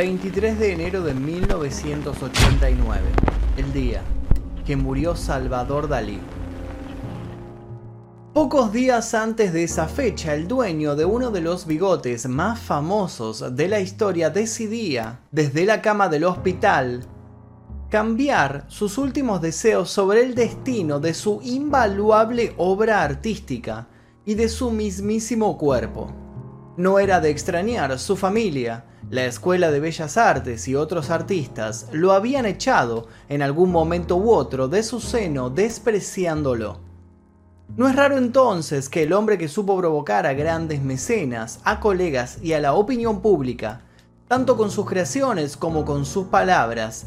23 de enero de 1989, el día que murió Salvador Dalí. Pocos días antes de esa fecha, el dueño de uno de los bigotes más famosos de la historia decidía, desde la cama del hospital, cambiar sus últimos deseos sobre el destino de su invaluable obra artística y de su mismísimo cuerpo. No era de extrañar, su familia, la Escuela de Bellas Artes y otros artistas lo habían echado en algún momento u otro de su seno despreciándolo. No es raro entonces que el hombre que supo provocar a grandes mecenas, a colegas y a la opinión pública, tanto con sus creaciones como con sus palabras,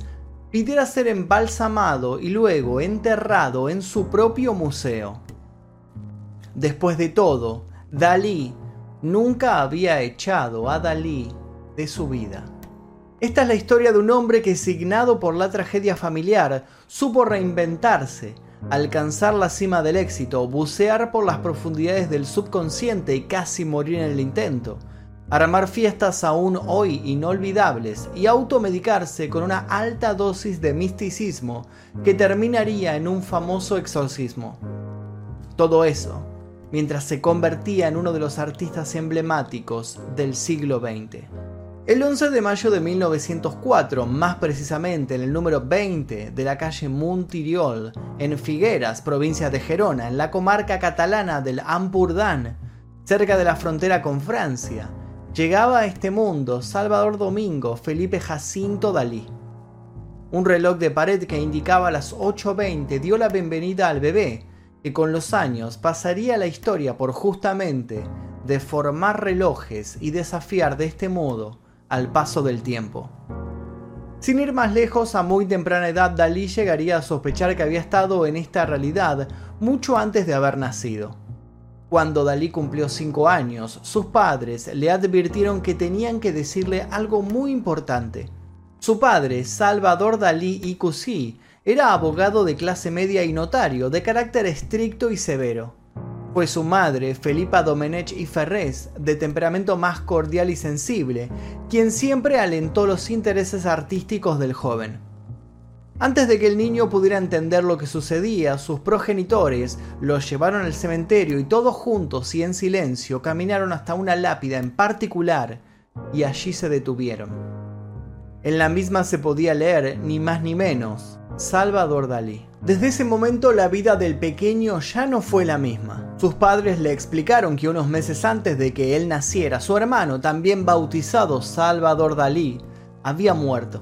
pidiera ser embalsamado y luego enterrado en su propio museo. Después de todo, Dalí nunca había echado a Dalí de su vida. Esta es la historia de un hombre que, signado por la tragedia familiar, supo reinventarse, alcanzar la cima del éxito, bucear por las profundidades del subconsciente y casi morir en el intento, armar fiestas aún hoy inolvidables y automedicarse con una alta dosis de misticismo que terminaría en un famoso exorcismo. Todo eso, mientras se convertía en uno de los artistas emblemáticos del siglo XX. El 11 de mayo de 1904, más precisamente en el número 20 de la calle Montiriol, en Figueras, provincia de Gerona, en la comarca catalana del Ampurdán, cerca de la frontera con Francia, llegaba a este mundo Salvador Domingo Felipe Jacinto Dalí. Un reloj de pared que indicaba las 8.20 dio la bienvenida al bebé, que con los años pasaría la historia por justamente deformar relojes y desafiar de este modo al paso del tiempo. Sin ir más lejos, a muy temprana edad Dalí llegaría a sospechar que había estado en esta realidad mucho antes de haber nacido. Cuando Dalí cumplió 5 años, sus padres le advirtieron que tenían que decirle algo muy importante. Su padre, Salvador Dalí y Cusí, era abogado de clase media y notario, de carácter estricto y severo. Fue su madre, Felipa Domenech y Ferrés, de temperamento más cordial y sensible, quien siempre alentó los intereses artísticos del joven. Antes de que el niño pudiera entender lo que sucedía, sus progenitores lo llevaron al cementerio y todos juntos y en silencio caminaron hasta una lápida en particular y allí se detuvieron. En la misma se podía leer, ni más ni menos, Salvador Dalí. Desde ese momento la vida del pequeño ya no fue la misma. Sus padres le explicaron que unos meses antes de que él naciera, su hermano, también bautizado Salvador Dalí, había muerto.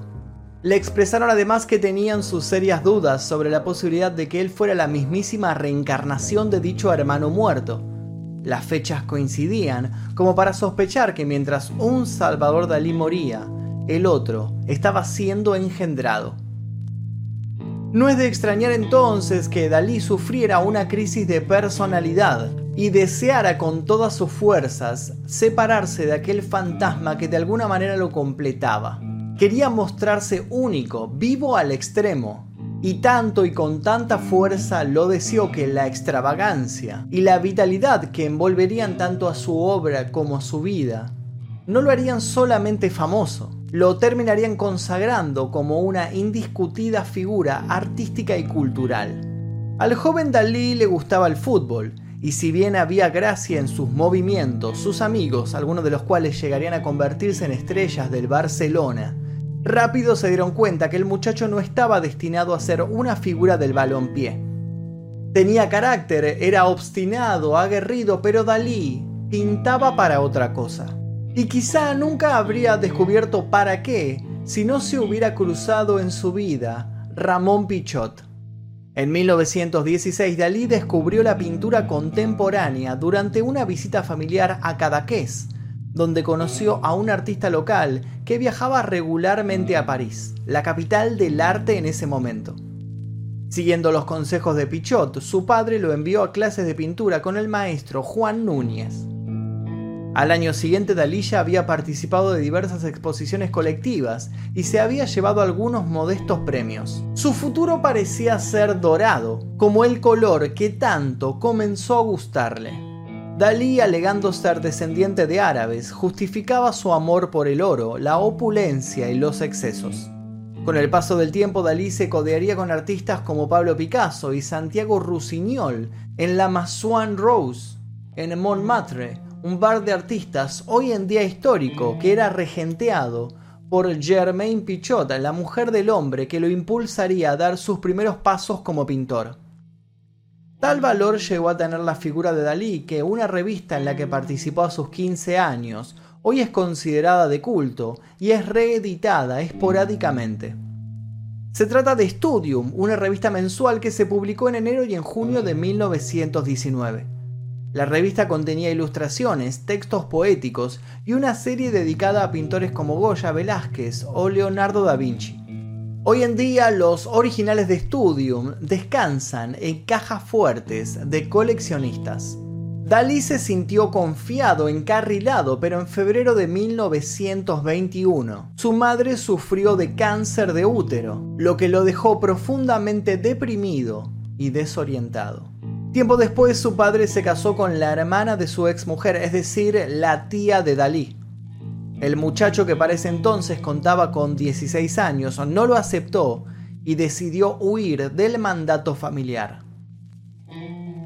Le expresaron además que tenían sus serias dudas sobre la posibilidad de que él fuera la mismísima reencarnación de dicho hermano muerto. Las fechas coincidían como para sospechar que mientras un Salvador Dalí moría, el otro estaba siendo engendrado. No es de extrañar entonces que Dalí sufriera una crisis de personalidad y deseara con todas sus fuerzas separarse de aquel fantasma que de alguna manera lo completaba. Quería mostrarse único, vivo al extremo, y tanto y con tanta fuerza lo deseó que la extravagancia y la vitalidad que envolverían tanto a su obra como a su vida no lo harían solamente famoso, lo terminarían consagrando como una indiscutida figura artística y cultural. Al joven Dalí le gustaba el fútbol, y si bien había gracia en sus movimientos, sus amigos, algunos de los cuales llegarían a convertirse en estrellas del Barcelona, rápido se dieron cuenta que el muchacho no estaba destinado a ser una figura del balompié. Tenía carácter, era obstinado, aguerrido, pero Dalí pintaba para otra cosa. Y quizá nunca habría descubierto para qué si no se hubiera cruzado en su vida Ramón Pichot. En 1916 Dalí descubrió la pintura contemporánea durante una visita familiar a Cadaqués, donde conoció a un artista local que viajaba regularmente a París, la capital del arte en ese momento. Siguiendo los consejos de Pichot, su padre lo envió a clases de pintura con el maestro Juan Núñez. Al año siguiente Dalí ya había participado de diversas exposiciones colectivas y se había llevado algunos modestos premios. Su futuro parecía ser dorado, como el color que tanto comenzó a gustarle. Dalí, alegando ser descendiente de árabes, justificaba su amor por el oro, la opulencia y los excesos. Con el paso del tiempo, Dalí se codearía con artistas como Pablo Picasso y Santiago Rusiñol en la Massuan Rose, en Montmartre, un bar de artistas hoy en día histórico que era regenteado por Germaine Pichot, la mujer del hombre que lo impulsaría a dar sus primeros pasos como pintor. Tal valor llegó a tener la figura de Dalí que una revista en la que participó a sus 15 años hoy es considerada de culto y es reeditada esporádicamente. Se trata de Studium, una revista mensual que se publicó en enero y en junio de 1919. La revista contenía ilustraciones, textos poéticos y una serie dedicada a pintores como Goya, Velázquez o Leonardo da Vinci. Hoy en día los originales de Studium descansan en cajas fuertes de coleccionistas. Dalí se sintió confiado, encarrilado, pero en febrero de 1921 su madre sufrió de cáncer de útero, lo que lo dejó profundamente deprimido y desorientado. Tiempo después su padre se casó con la hermana de su exmujer, es decir, la tía de Dalí. El muchacho que para ese entonces contaba con 16 años no lo aceptó y decidió huir del mandato familiar.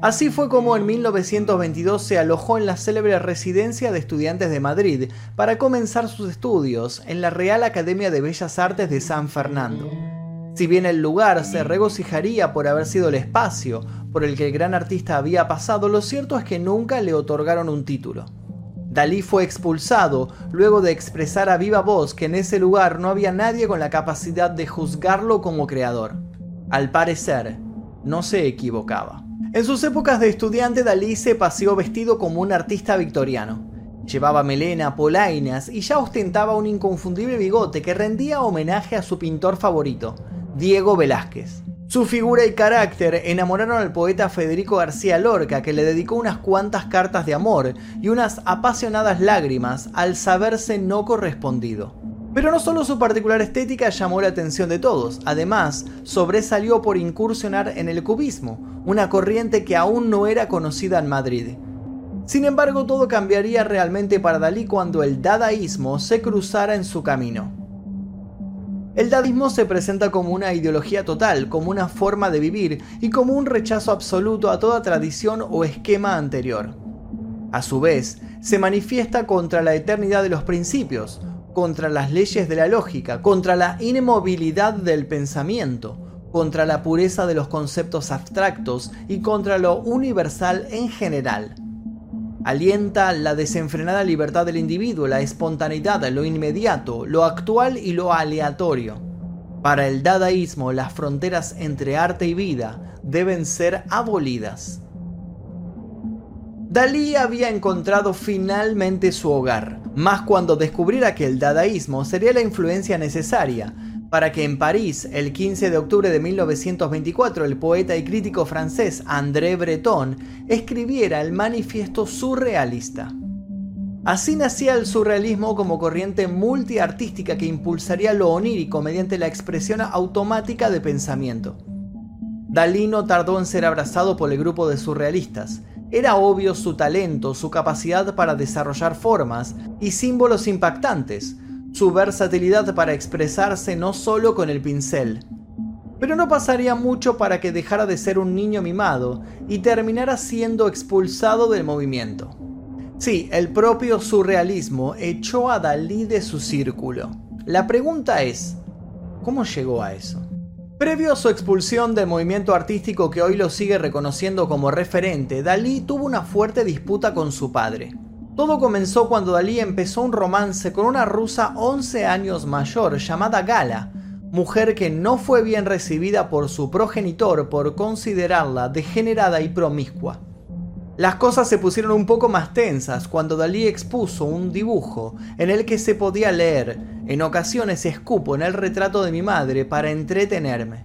Así fue como en 1922 se alojó en la célebre residencia de estudiantes de Madrid para comenzar sus estudios en la Real Academia de Bellas Artes de San Fernando. Si bien el lugar se regocijaría por haber sido el espacio por el que el gran artista había pasado, lo cierto es que nunca le otorgaron un título. Dalí fue expulsado luego de expresar a viva voz que en ese lugar no había nadie con la capacidad de juzgarlo como creador. Al parecer, no se equivocaba. En sus épocas de estudiante, Dalí se paseó vestido como un artista victoriano. Llevaba melena, polainas y ya ostentaba un inconfundible bigote que rendía homenaje a su pintor favorito, Diego Velázquez. Su figura y carácter enamoraron al poeta Federico García Lorca, que le dedicó unas cuantas cartas de amor y unas apasionadas lágrimas al saberse no correspondido. Pero no solo su particular estética llamó la atención de todos, además sobresalió por incursionar en el cubismo, una corriente que aún no era conocida en Madrid. Sin embargo, todo cambiaría realmente para Dalí cuando el dadaísmo se cruzara en su camino. El dadaísmo se presenta como una ideología total, como una forma de vivir y como un rechazo absoluto a toda tradición o esquema anterior. A su vez, se manifiesta contra la eternidad de los principios, contra las leyes de la lógica, contra la inmovilidad del pensamiento, contra la pureza de los conceptos abstractos y contra lo universal en general. Alienta la desenfrenada libertad del individuo, la espontaneidad, lo inmediato, lo actual y lo aleatorio. Para el dadaísmo, las fronteras entre arte y vida deben ser abolidas. Dalí había encontrado finalmente su hogar, más cuando descubriera que el dadaísmo sería la influencia necesaria para que en París, el 15 de octubre de 1924, el poeta y crítico francés André Breton escribiera el manifiesto surrealista. Así nacía el surrealismo como corriente multiartística que impulsaría lo onírico mediante la expresión automática de pensamiento. Dalí no tardó en ser abrazado por el grupo de surrealistas. Era obvio su talento, su capacidad para desarrollar formas y símbolos impactantes, su versatilidad para expresarse no solo con el pincel. Pero no pasaría mucho para que dejara de ser un niño mimado y terminara siendo expulsado del movimiento. Sí, el propio surrealismo echó a Dalí de su círculo. La pregunta es, ¿cómo llegó a eso? Previo a su expulsión del movimiento artístico que hoy lo sigue reconociendo como referente, Dalí tuvo una fuerte disputa con su padre. Todo comenzó cuando Dalí empezó un romance con una rusa 11 años mayor llamada Gala, mujer que no fue bien recibida por su progenitor por considerarla degenerada y promiscua. Las cosas se pusieron un poco más tensas cuando Dalí expuso un dibujo en el que se podía leer, en ocasiones escupo en el retrato de mi madre para entretenerme.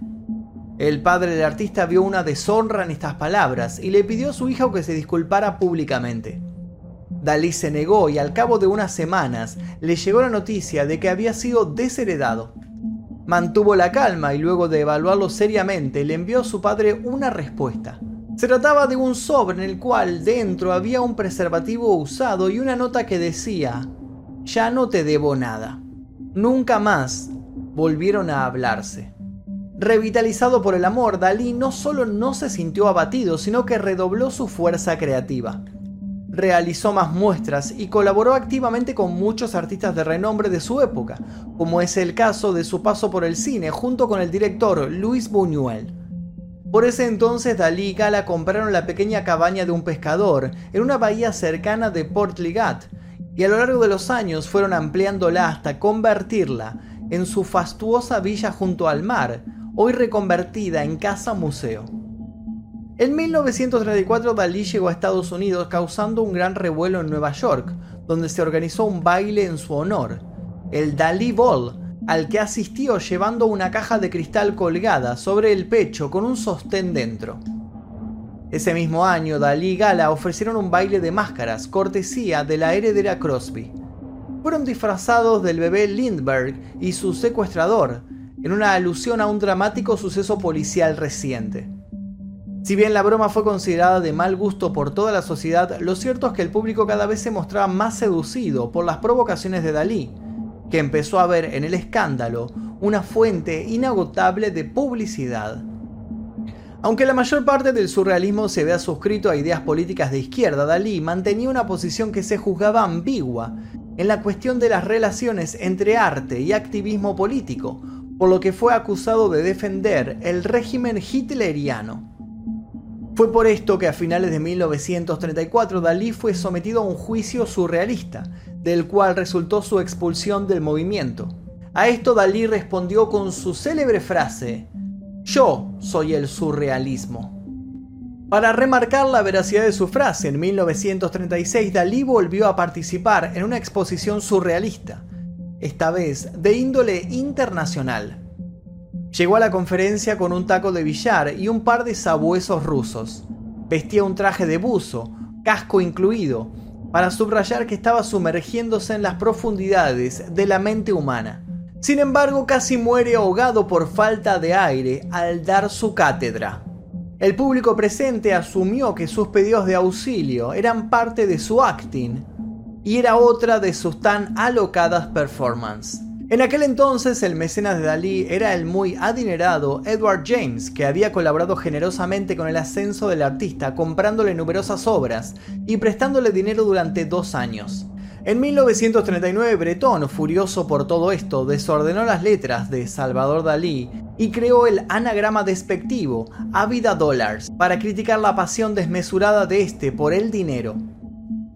El padre del artista vio una deshonra en estas palabras y le pidió a su hija que se disculpara públicamente. Dalí se negó y al cabo de unas semanas le llegó la noticia de que había sido desheredado. Mantuvo la calma y luego de evaluarlo seriamente le envió a su padre una respuesta. Se trataba de un sobre en el cual dentro había un preservativo usado y una nota que decía, ya no te debo nada. Nunca más volvieron a hablarse. Revitalizado por el amor, Dalí no solo no se sintió abatido, sino que redobló su fuerza creativa. Realizó más muestras y colaboró activamente con muchos artistas de renombre de su época, como es el caso de su paso por el cine junto con el director Luis Buñuel. Por ese entonces Dalí y Gala compraron la pequeña cabaña de un pescador en una bahía cercana de Port Ligat y a lo largo de los años fueron ampliándola hasta convertirla en su fastuosa villa junto al mar, hoy reconvertida en casa museo. En 1934 Dalí llegó a Estados Unidos causando un gran revuelo en Nueva York, donde se organizó un baile en su honor, el Dalí Ball, al que asistió llevando una caja de cristal colgada sobre el pecho con un sostén dentro. Ese mismo año, Dalí y Gala ofrecieron un baile de máscaras, cortesía de la heredera Crosby. Fueron disfrazados del bebé Lindbergh y su secuestrador, en una alusión a un dramático suceso policial reciente. Si bien la broma fue considerada de mal gusto por toda la sociedad, lo cierto es que el público cada vez se mostraba más seducido por las provocaciones de Dalí, que empezó a ver en el escándalo una fuente inagotable de publicidad. Aunque la mayor parte del surrealismo se vea suscrito a ideas políticas de izquierda, Dalí mantenía una posición que se juzgaba ambigua en la cuestión de las relaciones entre arte y activismo político, por lo que fue acusado de defender el régimen hitleriano. Fue por esto que a finales de 1934 Dalí fue sometido a un juicio surrealista, del cual resultó su expulsión del movimiento. A esto Dalí respondió con su célebre frase, Yo soy el surrealismo. Para remarcar la veracidad de su frase, en 1936 Dalí volvió a participar en una exposición surrealista, esta vez de índole internacional. Llegó a la conferencia con un taco de billar y un par de sabuesos rusos. Vestía un traje de buzo, casco incluido, para subrayar que estaba sumergiéndose en las profundidades de la mente humana. Sin embargo, casi muere ahogado por falta de aire al dar su cátedra. El público presente asumió que sus pedidos de auxilio eran parte de su acting y era otra de sus tan alocadas performances. En aquel entonces el mecenas de Dalí era el muy adinerado Edward James, que había colaborado generosamente con el ascenso del artista comprándole numerosas obras y prestándole dinero durante dos años. En 1939 Breton, furioso por todo esto, desordenó las letras de Salvador Dalí y creó el anagrama despectivo Avida Dollars para criticar la pasión desmesurada de este por el dinero.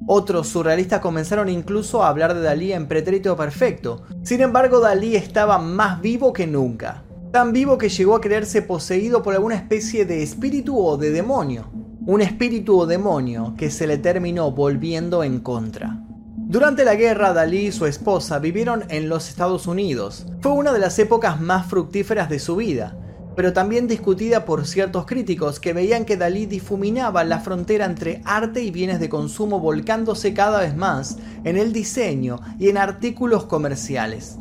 Otros surrealistas comenzaron incluso a hablar de Dalí en pretérito perfecto. Sin embargo, Dalí estaba más vivo que nunca. Tan vivo que llegó a creerse poseído por alguna especie de espíritu o de demonio. Un espíritu o demonio que se le terminó volviendo en contra. Durante la guerra, Dalí y su esposa vivieron en los Estados Unidos. Fue una de las épocas más fructíferas de su vida pero también discutida por ciertos críticos que veían que Dalí difuminaba la frontera entre arte y bienes de consumo volcándose cada vez más en el diseño y en artículos comerciales.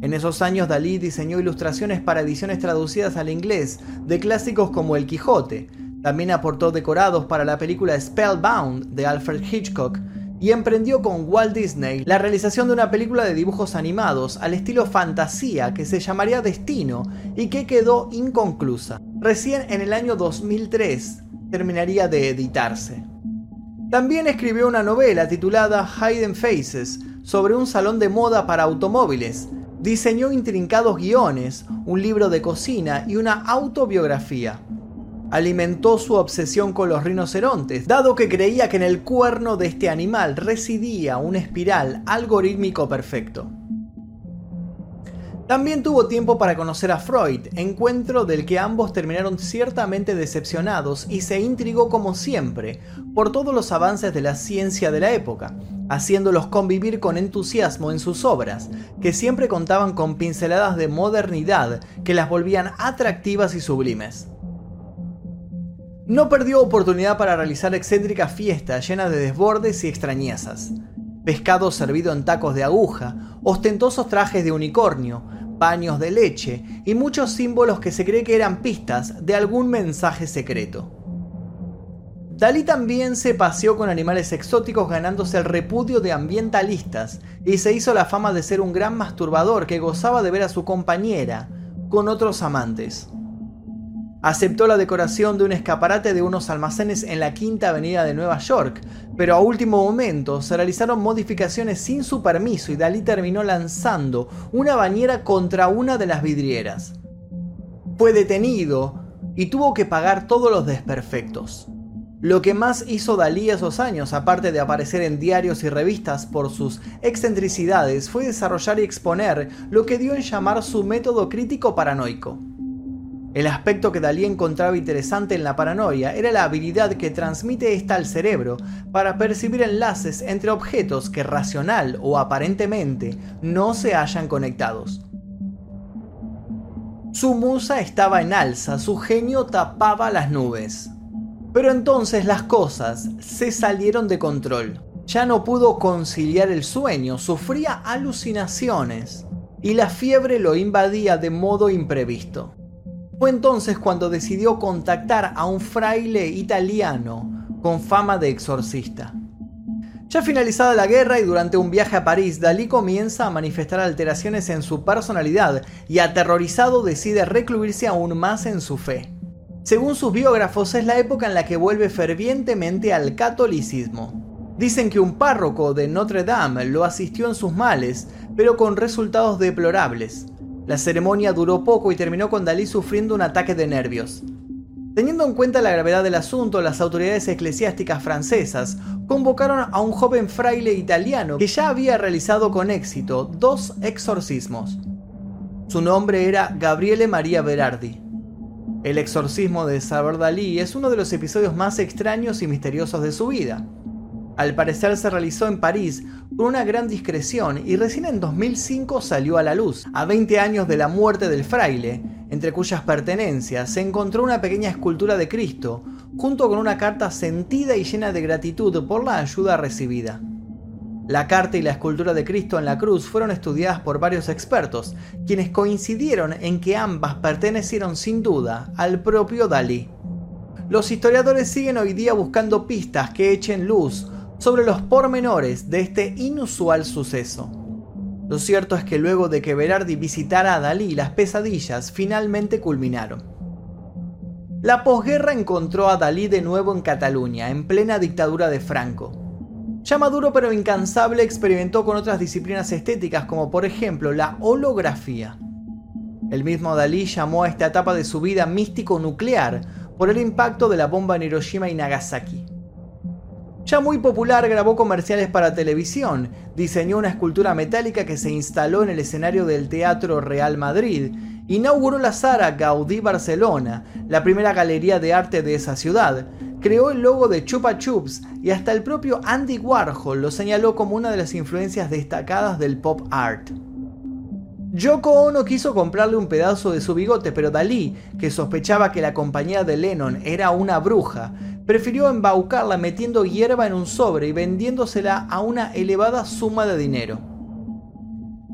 En esos años Dalí diseñó ilustraciones para ediciones traducidas al inglés de clásicos como El Quijote, también aportó decorados para la película Spellbound de Alfred Hitchcock y emprendió con Walt Disney la realización de una película de dibujos animados al estilo fantasía que se llamaría Destino y que quedó inconclusa. Recién en el año 2003 terminaría de editarse. También escribió una novela titulada Hidden Faces sobre un salón de moda para automóviles. Diseñó intrincados guiones, un libro de cocina y una autobiografía alimentó su obsesión con los rinocerontes, dado que creía que en el cuerno de este animal residía un espiral algorítmico perfecto. También tuvo tiempo para conocer a Freud, encuentro del que ambos terminaron ciertamente decepcionados y se intrigó como siempre por todos los avances de la ciencia de la época, haciéndolos convivir con entusiasmo en sus obras, que siempre contaban con pinceladas de modernidad que las volvían atractivas y sublimes. No perdió oportunidad para realizar excéntricas fiestas llenas de desbordes y extrañezas. Pescado servido en tacos de aguja, ostentosos trajes de unicornio, paños de leche y muchos símbolos que se cree que eran pistas de algún mensaje secreto. Dalí también se paseó con animales exóticos ganándose el repudio de ambientalistas y se hizo la fama de ser un gran masturbador que gozaba de ver a su compañera con otros amantes. Aceptó la decoración de un escaparate de unos almacenes en la Quinta Avenida de Nueva York, pero a último momento se realizaron modificaciones sin su permiso y Dalí terminó lanzando una bañera contra una de las vidrieras. Fue detenido y tuvo que pagar todos los desperfectos. Lo que más hizo Dalí esos años, aparte de aparecer en diarios y revistas por sus excentricidades, fue desarrollar y exponer lo que dio en llamar su método crítico paranoico. El aspecto que Dalí encontraba interesante en la paranoia era la habilidad que transmite esta al cerebro para percibir enlaces entre objetos que racional o aparentemente no se hayan conectados. Su musa estaba en alza, su genio tapaba las nubes. Pero entonces las cosas se salieron de control. Ya no pudo conciliar el sueño, sufría alucinaciones y la fiebre lo invadía de modo imprevisto. Fue entonces cuando decidió contactar a un fraile italiano con fama de exorcista. Ya finalizada la guerra y durante un viaje a París, Dalí comienza a manifestar alteraciones en su personalidad y aterrorizado decide recluirse aún más en su fe. Según sus biógrafos, es la época en la que vuelve fervientemente al catolicismo. Dicen que un párroco de Notre Dame lo asistió en sus males, pero con resultados deplorables. La ceremonia duró poco y terminó con Dalí sufriendo un ataque de nervios. Teniendo en cuenta la gravedad del asunto, las autoridades eclesiásticas francesas convocaron a un joven fraile italiano que ya había realizado con éxito dos exorcismos. Su nombre era Gabriele Maria Berardi. El exorcismo de Salvador Dalí es uno de los episodios más extraños y misteriosos de su vida. Al parecer se realizó en París con una gran discreción y recién en 2005 salió a la luz. A 20 años de la muerte del fraile, entre cuyas pertenencias se encontró una pequeña escultura de Cristo, junto con una carta sentida y llena de gratitud por la ayuda recibida. La carta y la escultura de Cristo en la cruz fueron estudiadas por varios expertos, quienes coincidieron en que ambas pertenecieron sin duda al propio Dalí. Los historiadores siguen hoy día buscando pistas que echen luz sobre los pormenores de este inusual suceso. Lo cierto es que luego de que Berardi visitara a Dalí, las pesadillas finalmente culminaron. La posguerra encontró a Dalí de nuevo en Cataluña, en plena dictadura de Franco. Ya maduro pero incansable experimentó con otras disciplinas estéticas como por ejemplo la holografía. El mismo Dalí llamó a esta etapa de su vida místico nuclear por el impacto de la bomba en Hiroshima y Nagasaki. Ya muy popular grabó comerciales para televisión, diseñó una escultura metálica que se instaló en el escenario del Teatro Real Madrid, inauguró la Sara Gaudí Barcelona, la primera galería de arte de esa ciudad, creó el logo de Chupa Chups y hasta el propio Andy Warhol lo señaló como una de las influencias destacadas del pop art. Yoko Ono quiso comprarle un pedazo de su bigote, pero Dalí, que sospechaba que la compañía de Lennon era una bruja, prefirió embaucarla metiendo hierba en un sobre y vendiéndosela a una elevada suma de dinero.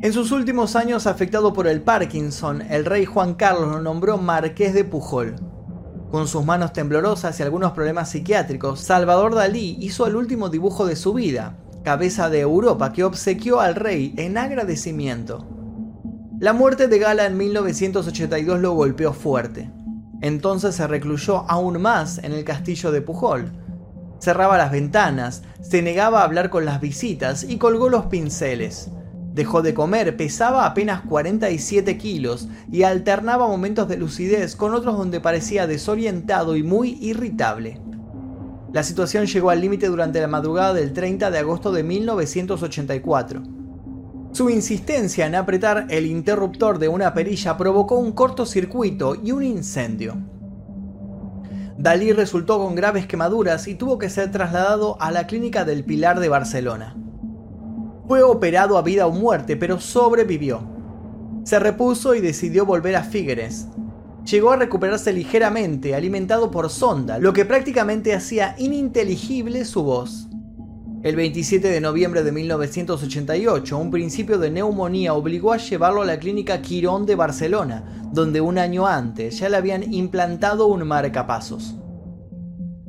En sus últimos años afectado por el Parkinson, el rey Juan Carlos lo nombró Marqués de Pujol. Con sus manos temblorosas y algunos problemas psiquiátricos, Salvador Dalí hizo el último dibujo de su vida, Cabeza de Europa, que obsequió al rey en agradecimiento. La muerte de Gala en 1982 lo golpeó fuerte. Entonces se recluyó aún más en el castillo de Pujol. Cerraba las ventanas, se negaba a hablar con las visitas y colgó los pinceles. Dejó de comer, pesaba apenas 47 kilos y alternaba momentos de lucidez con otros donde parecía desorientado y muy irritable. La situación llegó al límite durante la madrugada del 30 de agosto de 1984. Su insistencia en apretar el interruptor de una perilla provocó un cortocircuito y un incendio. Dalí resultó con graves quemaduras y tuvo que ser trasladado a la clínica del Pilar de Barcelona. Fue operado a vida o muerte, pero sobrevivió. Se repuso y decidió volver a Figueres. Llegó a recuperarse ligeramente, alimentado por sonda, lo que prácticamente hacía ininteligible su voz. El 27 de noviembre de 1988, un principio de neumonía obligó a llevarlo a la clínica Quirón de Barcelona, donde un año antes ya le habían implantado un marcapasos.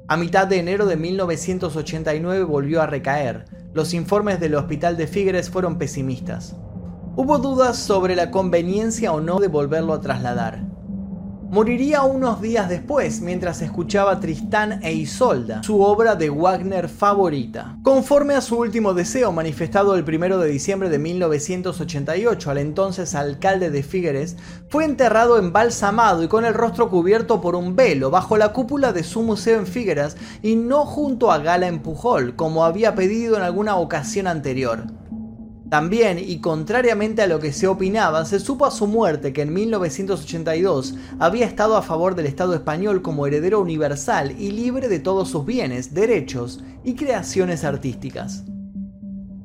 A mitad de enero de 1989 volvió a recaer. Los informes del hospital de Figueres fueron pesimistas. Hubo dudas sobre la conveniencia o no de volverlo a trasladar. Moriría unos días después mientras escuchaba Tristán e Isolda, su obra de Wagner favorita. Conforme a su último deseo manifestado el 1 de diciembre de 1988 al entonces alcalde de Figueres, fue enterrado embalsamado y con el rostro cubierto por un velo bajo la cúpula de su museo en Figueras y no junto a Gala en Pujol, como había pedido en alguna ocasión anterior. También, y contrariamente a lo que se opinaba, se supo a su muerte que en 1982 había estado a favor del Estado español como heredero universal y libre de todos sus bienes, derechos y creaciones artísticas.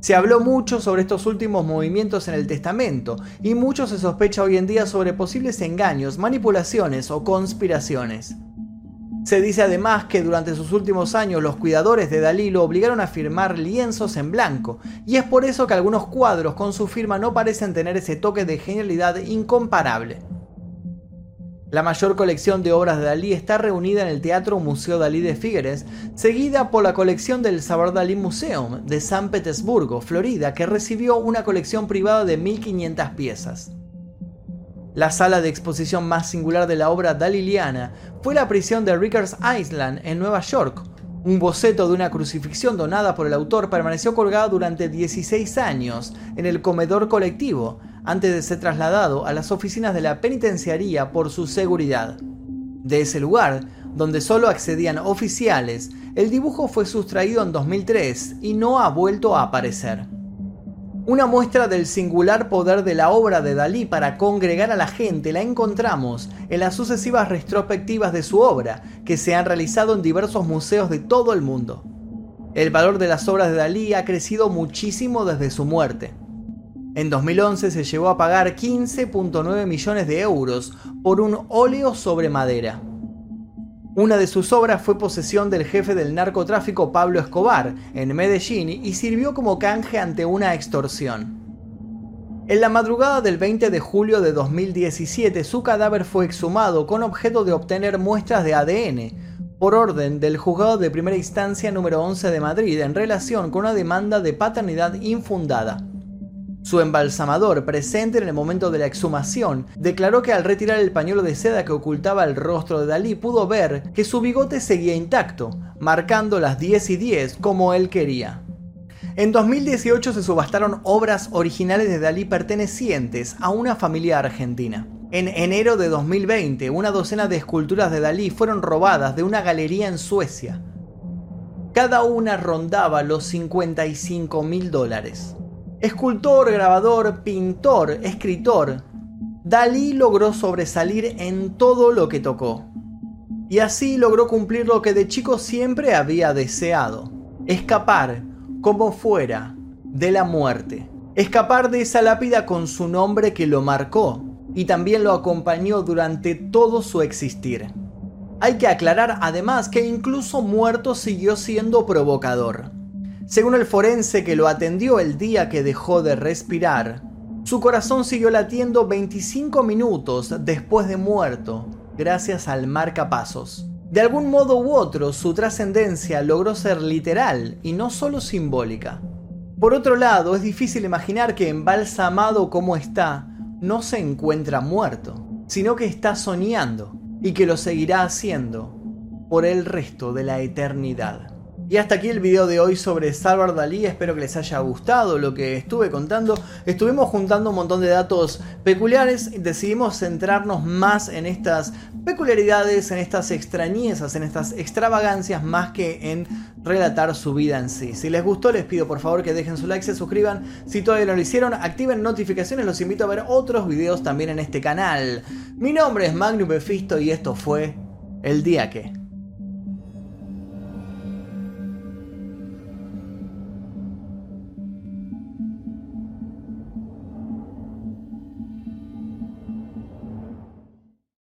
Se habló mucho sobre estos últimos movimientos en el testamento y mucho se sospecha hoy en día sobre posibles engaños, manipulaciones o conspiraciones. Se dice además que durante sus últimos años los cuidadores de Dalí lo obligaron a firmar lienzos en blanco, y es por eso que algunos cuadros con su firma no parecen tener ese toque de genialidad incomparable. La mayor colección de obras de Dalí está reunida en el Teatro Museo Dalí de Figueres, seguida por la colección del Sabar Dalí Museum de San Petersburgo, Florida, que recibió una colección privada de 1500 piezas. La sala de exposición más singular de la obra daliliana fue la prisión de Rikers Island en Nueva York. Un boceto de una crucifixión donada por el autor permaneció colgado durante 16 años en el comedor colectivo, antes de ser trasladado a las oficinas de la penitenciaría por su seguridad. De ese lugar, donde solo accedían oficiales, el dibujo fue sustraído en 2003 y no ha vuelto a aparecer. Una muestra del singular poder de la obra de Dalí para congregar a la gente la encontramos en las sucesivas retrospectivas de su obra, que se han realizado en diversos museos de todo el mundo. El valor de las obras de Dalí ha crecido muchísimo desde su muerte. En 2011 se llegó a pagar 15.9 millones de euros por un óleo sobre madera. Una de sus obras fue posesión del jefe del narcotráfico Pablo Escobar en Medellín y sirvió como canje ante una extorsión. En la madrugada del 20 de julio de 2017 su cadáver fue exhumado con objeto de obtener muestras de ADN por orden del juzgado de primera instancia número 11 de Madrid en relación con una demanda de paternidad infundada. Su embalsamador, presente en el momento de la exhumación, declaró que al retirar el pañuelo de seda que ocultaba el rostro de Dalí pudo ver que su bigote seguía intacto, marcando las 10 y 10 como él quería. En 2018 se subastaron obras originales de Dalí pertenecientes a una familia argentina. En enero de 2020, una docena de esculturas de Dalí fueron robadas de una galería en Suecia. Cada una rondaba los 55 mil dólares. Escultor, grabador, pintor, escritor, Dalí logró sobresalir en todo lo que tocó. Y así logró cumplir lo que de chico siempre había deseado, escapar, como fuera, de la muerte. Escapar de esa lápida con su nombre que lo marcó y también lo acompañó durante todo su existir. Hay que aclarar además que incluso muerto siguió siendo provocador. Según el forense que lo atendió el día que dejó de respirar, su corazón siguió latiendo 25 minutos después de muerto, gracias al marcapasos. De algún modo u otro, su trascendencia logró ser literal y no solo simbólica. Por otro lado, es difícil imaginar que embalsamado como está, no se encuentra muerto, sino que está soñando y que lo seguirá haciendo por el resto de la eternidad. Y hasta aquí el video de hoy sobre Salvador Dalí, espero que les haya gustado lo que estuve contando. Estuvimos juntando un montón de datos peculiares y decidimos centrarnos más en estas peculiaridades, en estas extrañezas, en estas extravagancias, más que en relatar su vida en sí. Si les gustó, les pido por favor que dejen su like, se suscriban. Si todavía no lo hicieron, activen notificaciones, los invito a ver otros videos también en este canal. Mi nombre es Magnum Befisto y esto fue El Día Que.